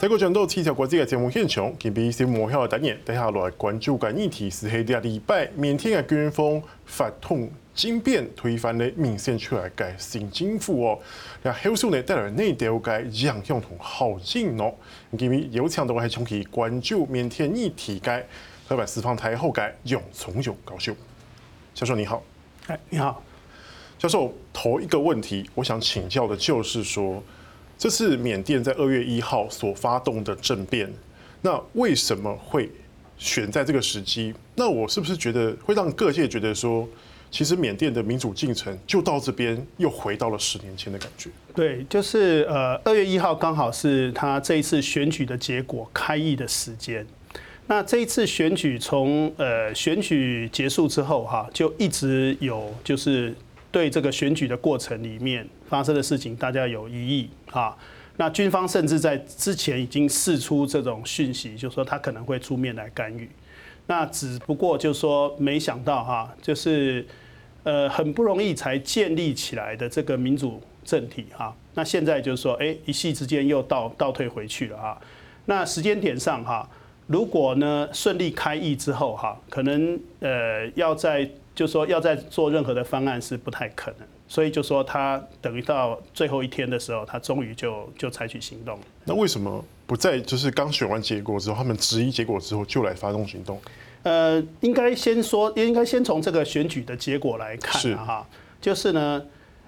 在过程中，七条国际的节目现场，给比一些幕后的导演，接下来关注个议题是喺啲礼拜，缅甸的军方发动政变，推翻了民选出来嘅新政府哦。那后续呢带来内调嘅影响同后劲咯。今日有请到系长期关注缅甸议题嘅台湾四方台后嘅杨从勇教授。教授你好，哎你好，教授头一个问题，我想请教的就是说。这是缅甸在二月一号所发动的政变，那为什么会选在这个时机？那我是不是觉得会让各界觉得说，其实缅甸的民主进程就到这边又回到了十年前的感觉？对，就是呃二月一号刚好是他这一次选举的结果开议的时间。那这一次选举从呃选举结束之后哈，就一直有就是。对这个选举的过程里面发生的事情，大家有异议啊。那军方甚至在之前已经释出这种讯息，就是说他可能会出面来干预。那只不过就是说，没想到哈，就是呃很不容易才建立起来的这个民主政体哈，那现在就是说，哎，一夕之间又倒倒退回去了哈。那时间点上哈，如果呢顺利开议之后哈，可能呃要在。就说要再做任何的方案是不太可能，所以就说他等于到最后一天的时候，他终于就就采取行动。那为什么不在就是刚选完结果之后，他们质疑结果之后就来发动行动？呃，应该先说，应该先从这个选举的结果来看哈，就是呢，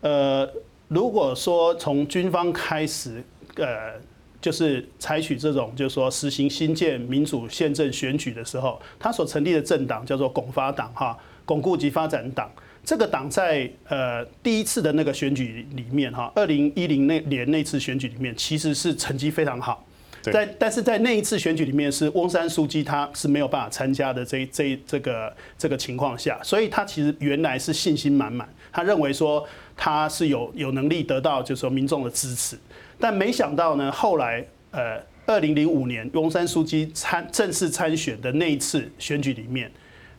呃，如果说从军方开始，呃，就是采取这种就是说实行新建民主宪政选举的时候，他所成立的政党叫做拱发党哈。巩固及发展党。这个党在呃第一次的那个选举里面哈，二零一零那年那次选举里面其实是成绩非常好，在但是在那一次选举里面是翁山书记他是没有办法参加的这这这个这个情况下，所以他其实原来是信心满满，他认为说他是有有能力得到就是说民众的支持，但没想到呢后来呃二零零五年翁山书记参正式参选的那一次选举里面，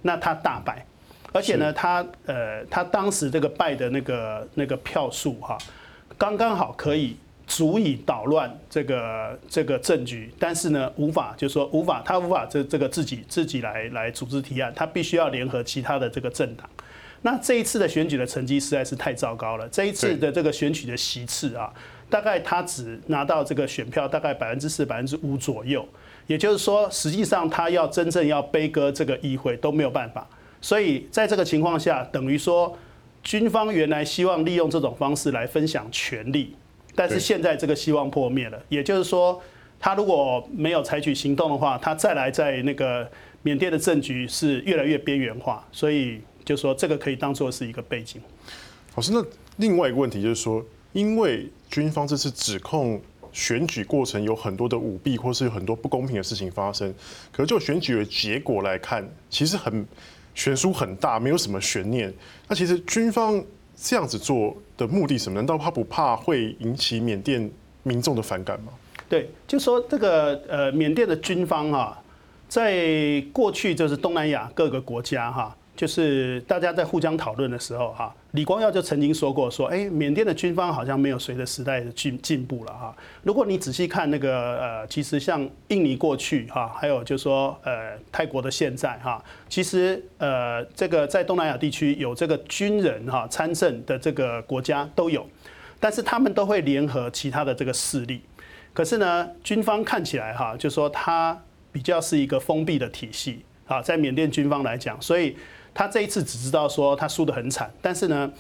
那他大败。而且呢，他呃，他当时这个败的那个那个票数哈，刚刚好可以足以捣乱这个这个政局，但是呢，无法就是说无法，他无法这这个自己自己来来组织提案，他必须要联合其他的这个政党。那这一次的选举的成绩实在是太糟糕了，这一次的这个选举的席次啊，大概他只拿到这个选票大概百分之四、百分之五左右，也就是说，实际上他要真正要悲歌这个议会都没有办法。所以在这个情况下，等于说，军方原来希望利用这种方式来分享权力，但是现在这个希望破灭了。也就是说，他如果没有采取行动的话，他再来在那个缅甸的政局是越来越边缘化。所以就说这个可以当做是一个背景。老师，那另外一个问题就是说，因为军方这次指控选举过程有很多的舞弊，或是有很多不公平的事情发生，可是就选举的结果来看，其实很。悬殊很大，没有什么悬念。那其实军方这样子做的目的什么？难道他不怕会引起缅甸民众的反感吗？对，就说这个呃，缅甸的军方哈，在过去就是东南亚各个国家哈。就是大家在互相讨论的时候，哈，李光耀就曾经说过，说，哎，缅甸的军方好像没有随着时代的进进步了，哈。如果你仔细看那个，呃，其实像印尼过去，哈，还有就是说，呃，泰国的现在，哈，其实，呃，这个在东南亚地区有这个军人哈参政的这个国家都有，但是他们都会联合其他的这个势力。可是呢，军方看起来哈，就说它比较是一个封闭的体系，啊，在缅甸军方来讲，所以。他这一次只知道说他输得很惨，但是呢，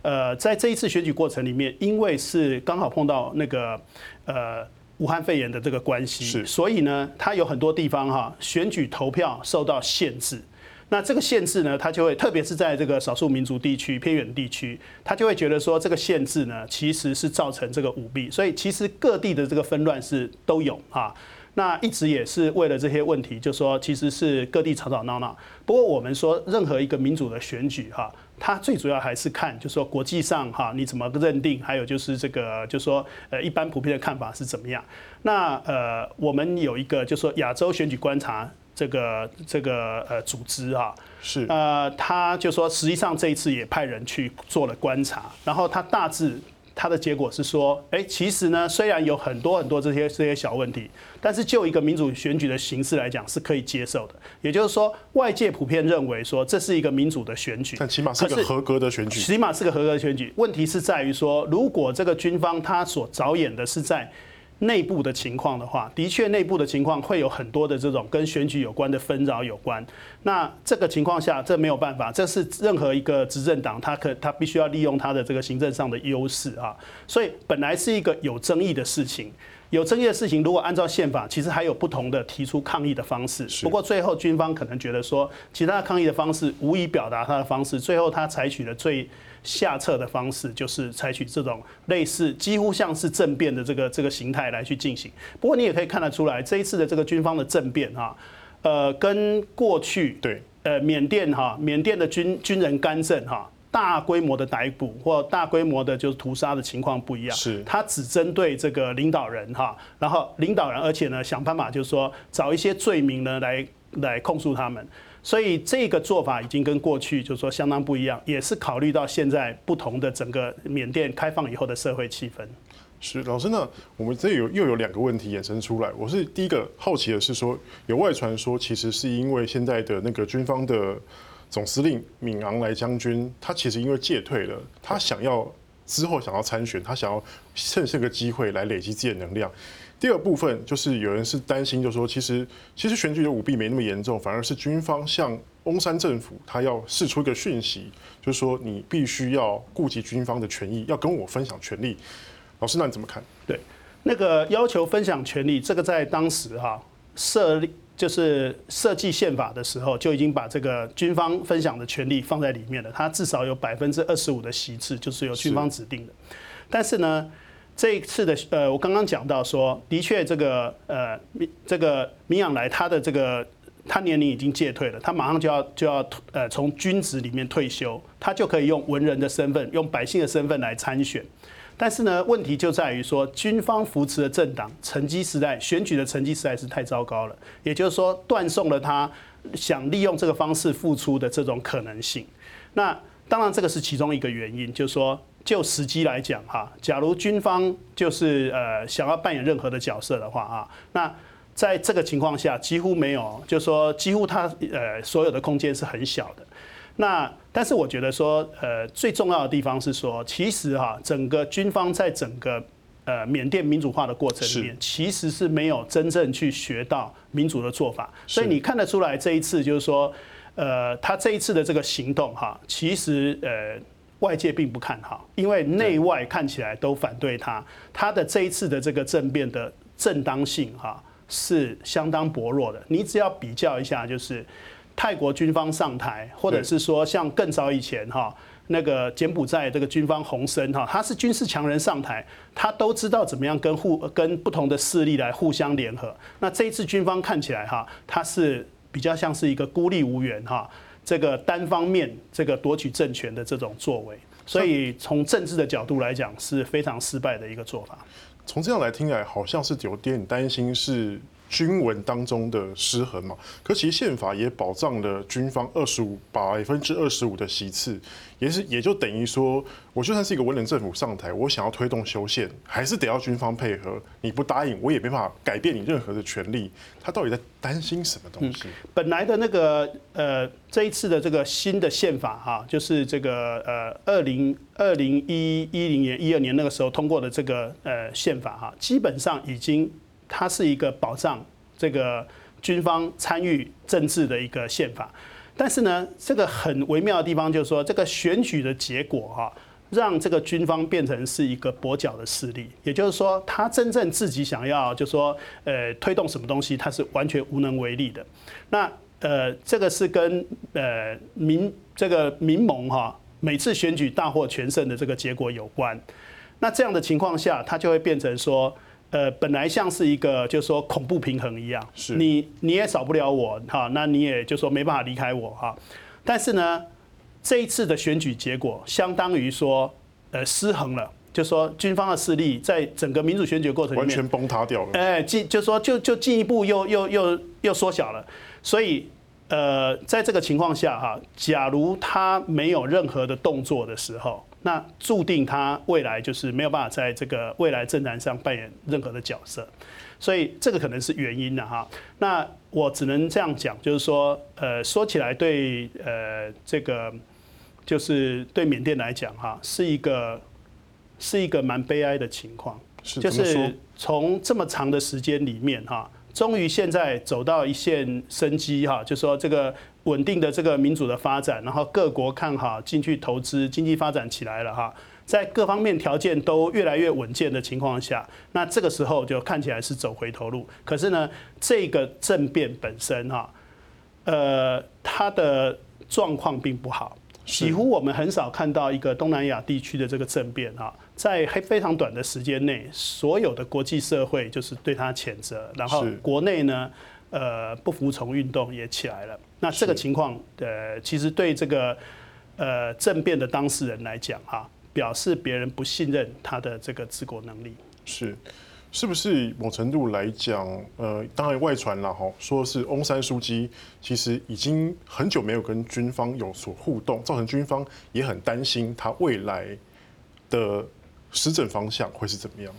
呃，在这一次选举过程里面，因为是刚好碰到那个呃武汉肺炎的这个关系，所以呢，他有很多地方哈选举投票受到限制。那这个限制呢，他就会特别是在这个少数民族地区、偏远地区，他就会觉得说这个限制呢，其实是造成这个舞弊。所以其实各地的这个纷乱是都有啊。那一直也是为了这些问题，就说其实是各地吵吵闹闹。不过我们说，任何一个民主的选举哈，它最主要还是看，就说国际上哈你怎么认定，还有就是这个，就说呃一般普遍的看法是怎么样。那呃我们有一个就说亚洲选举观察这个这个呃组织啊，是呃他就说实际上这一次也派人去做了观察，然后他大致它的结果是说，哎，其实呢，虽然有很多很多这些这些小问题，但是就一个民主选举的形式来讲是可以接受的。也就是说，外界普遍认为说这是一个民主的选举，但起码是个合格的选举。起码是个合格的选举。问题是在于说，如果这个军方他所着眼的是在内部的情况的话，的确内部的情况会有很多的这种跟选举有关的纷扰有关。那这个情况下，这没有办法，这是任何一个执政党他可他必须要利用他的这个行政上的优势啊。所以本来是一个有争议的事情，有争议的事情，如果按照宪法，其实还有不同的提出抗议的方式。不过最后军方可能觉得说，其他的抗议的方式无以表达他的方式，最后他采取了最。下策的方式就是采取这种类似几乎像是政变的这个这个形态来去进行。不过你也可以看得出来，这一次的这个军方的政变哈，呃，跟过去对呃缅甸哈缅甸的军军人干政哈大规模的逮捕或大规模的就是屠杀的情况不一样。是，他只针对这个领导人哈，然后领导人，而且呢想办法就是说找一些罪名呢来来控诉他们。所以这个做法已经跟过去就是说相当不一样，也是考虑到现在不同的整个缅甸开放以后的社会气氛。是老师呢，我们这有又有两个问题衍生出来。我是第一个好奇的是说，有外传说其实是因为现在的那个军方的总司令敏昂莱将军，他其实因为戒退了，他想要之后想要参选，他想要趁这个机会来累积自己的能量。第二部分就是有人是担心，就说其实其实选举的舞弊没那么严重，反而是军方向翁山政府他要释出一个讯息，就是说你必须要顾及军方的权益，要跟我分享权利。老师，那你怎么看？对，那个要求分享权利，这个在当时哈设立就是设计宪法的时候就已经把这个军方分享的权利放在里面了，它至少有百分之二十五的席次就是由军方指定的，但是呢。这一次的呃，我刚刚讲到说，的确这个呃，这个明养来他的这个他年龄已经届退了，他马上就要就要呃从军职里面退休，他就可以用文人的身份，用百姓的身份来参选。但是呢，问题就在于说，军方扶持的政党成绩实在选举的成绩实在是太糟糕了，也就是说断送了他想利用这个方式复出的这种可能性。那当然这个是其中一个原因，就是说。就时机来讲哈，假如军方就是呃想要扮演任何的角色的话啊，那在这个情况下几乎没有，就是说几乎他呃所有的空间是很小的。那但是我觉得说呃最重要的地方是说，其实哈整个军方在整个呃缅甸民主化的过程里面，其实是没有真正去学到民主的做法。所以你看得出来这一次就是说呃他这一次的这个行动哈，其实呃。外界并不看好，因为内外看起来都反对他。他的这一次的这个政变的正当性哈是相当薄弱的。你只要比较一下，就是泰国军方上台，或者是说像更早以前哈那个柬埔寨这个军方洪森哈，他是军事强人上台，他都知道怎么样跟互跟不同的势力来互相联合。那这一次军方看起来哈，他是比较像是一个孤立无援哈。这个单方面这个夺取政权的这种作为，所以从政治的角度来讲是非常失败的一个做法。从这样来听来，好像是有点担心是。军文当中的失衡嘛，可其实宪法也保障了军方二十五百分之二十五的席次，也是也就等于说，我就算是一个文人政府上台，我想要推动修宪，还是得要军方配合。你不答应，我也没办法改变你任何的权利。他到底在担心什么东西？本来的那个呃，这一次的这个新的宪法哈，就是这个呃二零二零一一零年一二年那个时候通过的这个呃宪法哈，基本上已经。它是一个保障这个军方参与政治的一个宪法，但是呢，这个很微妙的地方就是说，这个选举的结果哈，让这个军方变成是一个跛脚的势力，也就是说，他真正自己想要就是说呃推动什么东西，他是完全无能为力的。那呃，这个是跟呃民这个民盟哈每次选举大获全胜的这个结果有关。那这样的情况下，它就会变成说。呃，本来像是一个，就是说恐怖平衡一样，是你你也少不了我哈，那你也就说没办法离开我哈。但是呢，这一次的选举结果相当于说，呃，失衡了，就说军方的势力在整个民主选举过程里面完全崩塌掉了。哎，进就说就就进一步又又又又缩小了。所以呃，在这个情况下哈，假如他没有任何的动作的时候。那注定他未来就是没有办法在这个未来政坛上扮演任何的角色，所以这个可能是原因的哈。那我只能这样讲，就是说，呃，说起来对呃这个就是对缅甸来讲哈，是一个是一个蛮悲哀的情况，就是从这么长的时间里面哈。终于现在走到一线生机哈，就说这个稳定的这个民主的发展，然后各国看好进去投资，经济发展起来了哈，在各方面条件都越来越稳健的情况下，那这个时候就看起来是走回头路。可是呢，这个政变本身哈，呃，它的状况并不好。几乎我们很少看到一个东南亚地区的这个政变哈，在非常短的时间内，所有的国际社会就是对他谴责，然后国内呢，呃，不服从运动也起来了。那这个情况，呃，其实对这个呃政变的当事人来讲哈，表示别人不信任他的这个治国能力。是。是不是某程度来讲，呃，当然外传了哈，说是翁山书记其实已经很久没有跟军方有所互动，造成军方也很担心他未来的施政方向会是怎么样？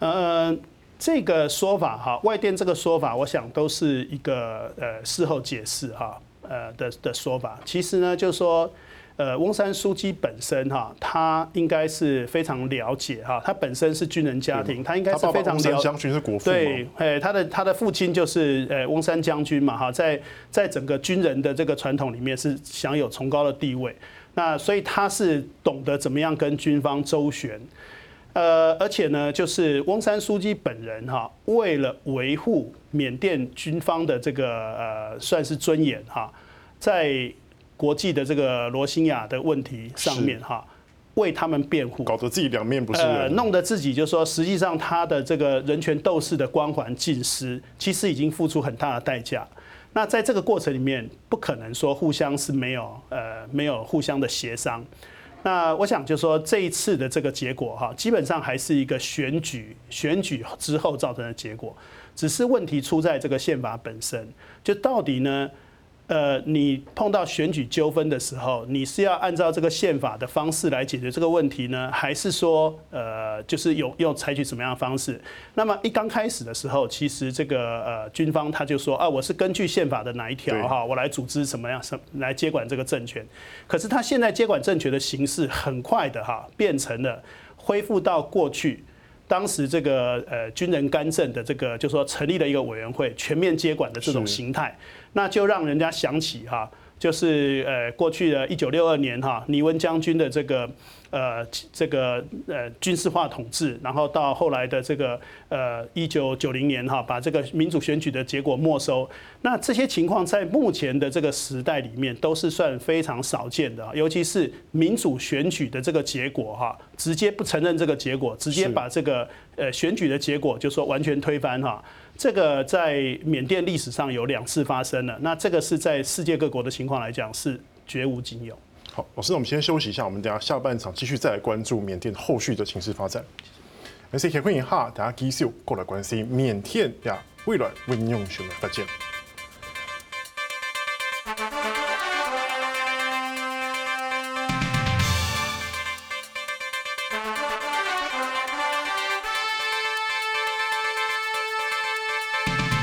呃，这个说法哈，外电这个说法，我想都是一个呃事后解释哈，呃的的说法。其实呢，就是说。呃，翁山书记本身哈，他应该是非常了解哈，他本身是军人家庭，他应该是非常了解。将军是国父。对，哎，他的他的父亲就是呃翁山将军嘛哈，在在整个军人的这个传统里面是享有崇高的地位。那所以他是懂得怎么样跟军方周旋。呃，而且呢，就是翁山书记本人哈，为了维护缅甸军方的这个呃算是尊严哈，在。国际的这个罗兴亚的问题上面哈，为他们辩护，搞得自己两面不是弄得自己就说，实际上他的这个人权斗士的光环尽失，其实已经付出很大的代价。那在这个过程里面，不可能说互相是没有呃没有互相的协商。那我想就说这一次的这个结果哈，基本上还是一个选举选举之后造成的结果，只是问题出在这个宪法本身，就到底呢？呃，你碰到选举纠纷的时候，你是要按照这个宪法的方式来解决这个问题呢，还是说，呃，就是有用采取什么样的方式？那么一刚开始的时候，其实这个呃军方他就说啊，我是根据宪法的哪一条哈，我来组织什么样什来接管这个政权。可是他现在接管政权的形式很快的哈，变成了恢复到过去。当时这个呃军人干政的这个，就说成立了一个委员会，全面接管的这种形态，那就让人家想起哈，就是呃过去的一九六二年哈，尼温将军的这个。呃，这个呃军事化统治，然后到后来的这个呃一九九零年哈，把这个民主选举的结果没收。那这些情况在目前的这个时代里面都是算非常少见的，尤其是民主选举的这个结果哈，直接不承认这个结果，直接把这个呃选举的结果就说完全推翻哈。这个在缅甸历史上有两次发生了，那这个是在世界各国的情况来讲是绝无仅有。好，老师，那我们先休息一下，我们等下下半场继续再来关注缅甸后续的情势发展。谢谢欢迎哈，大家继续过来关心缅甸呀未来运用什么发展。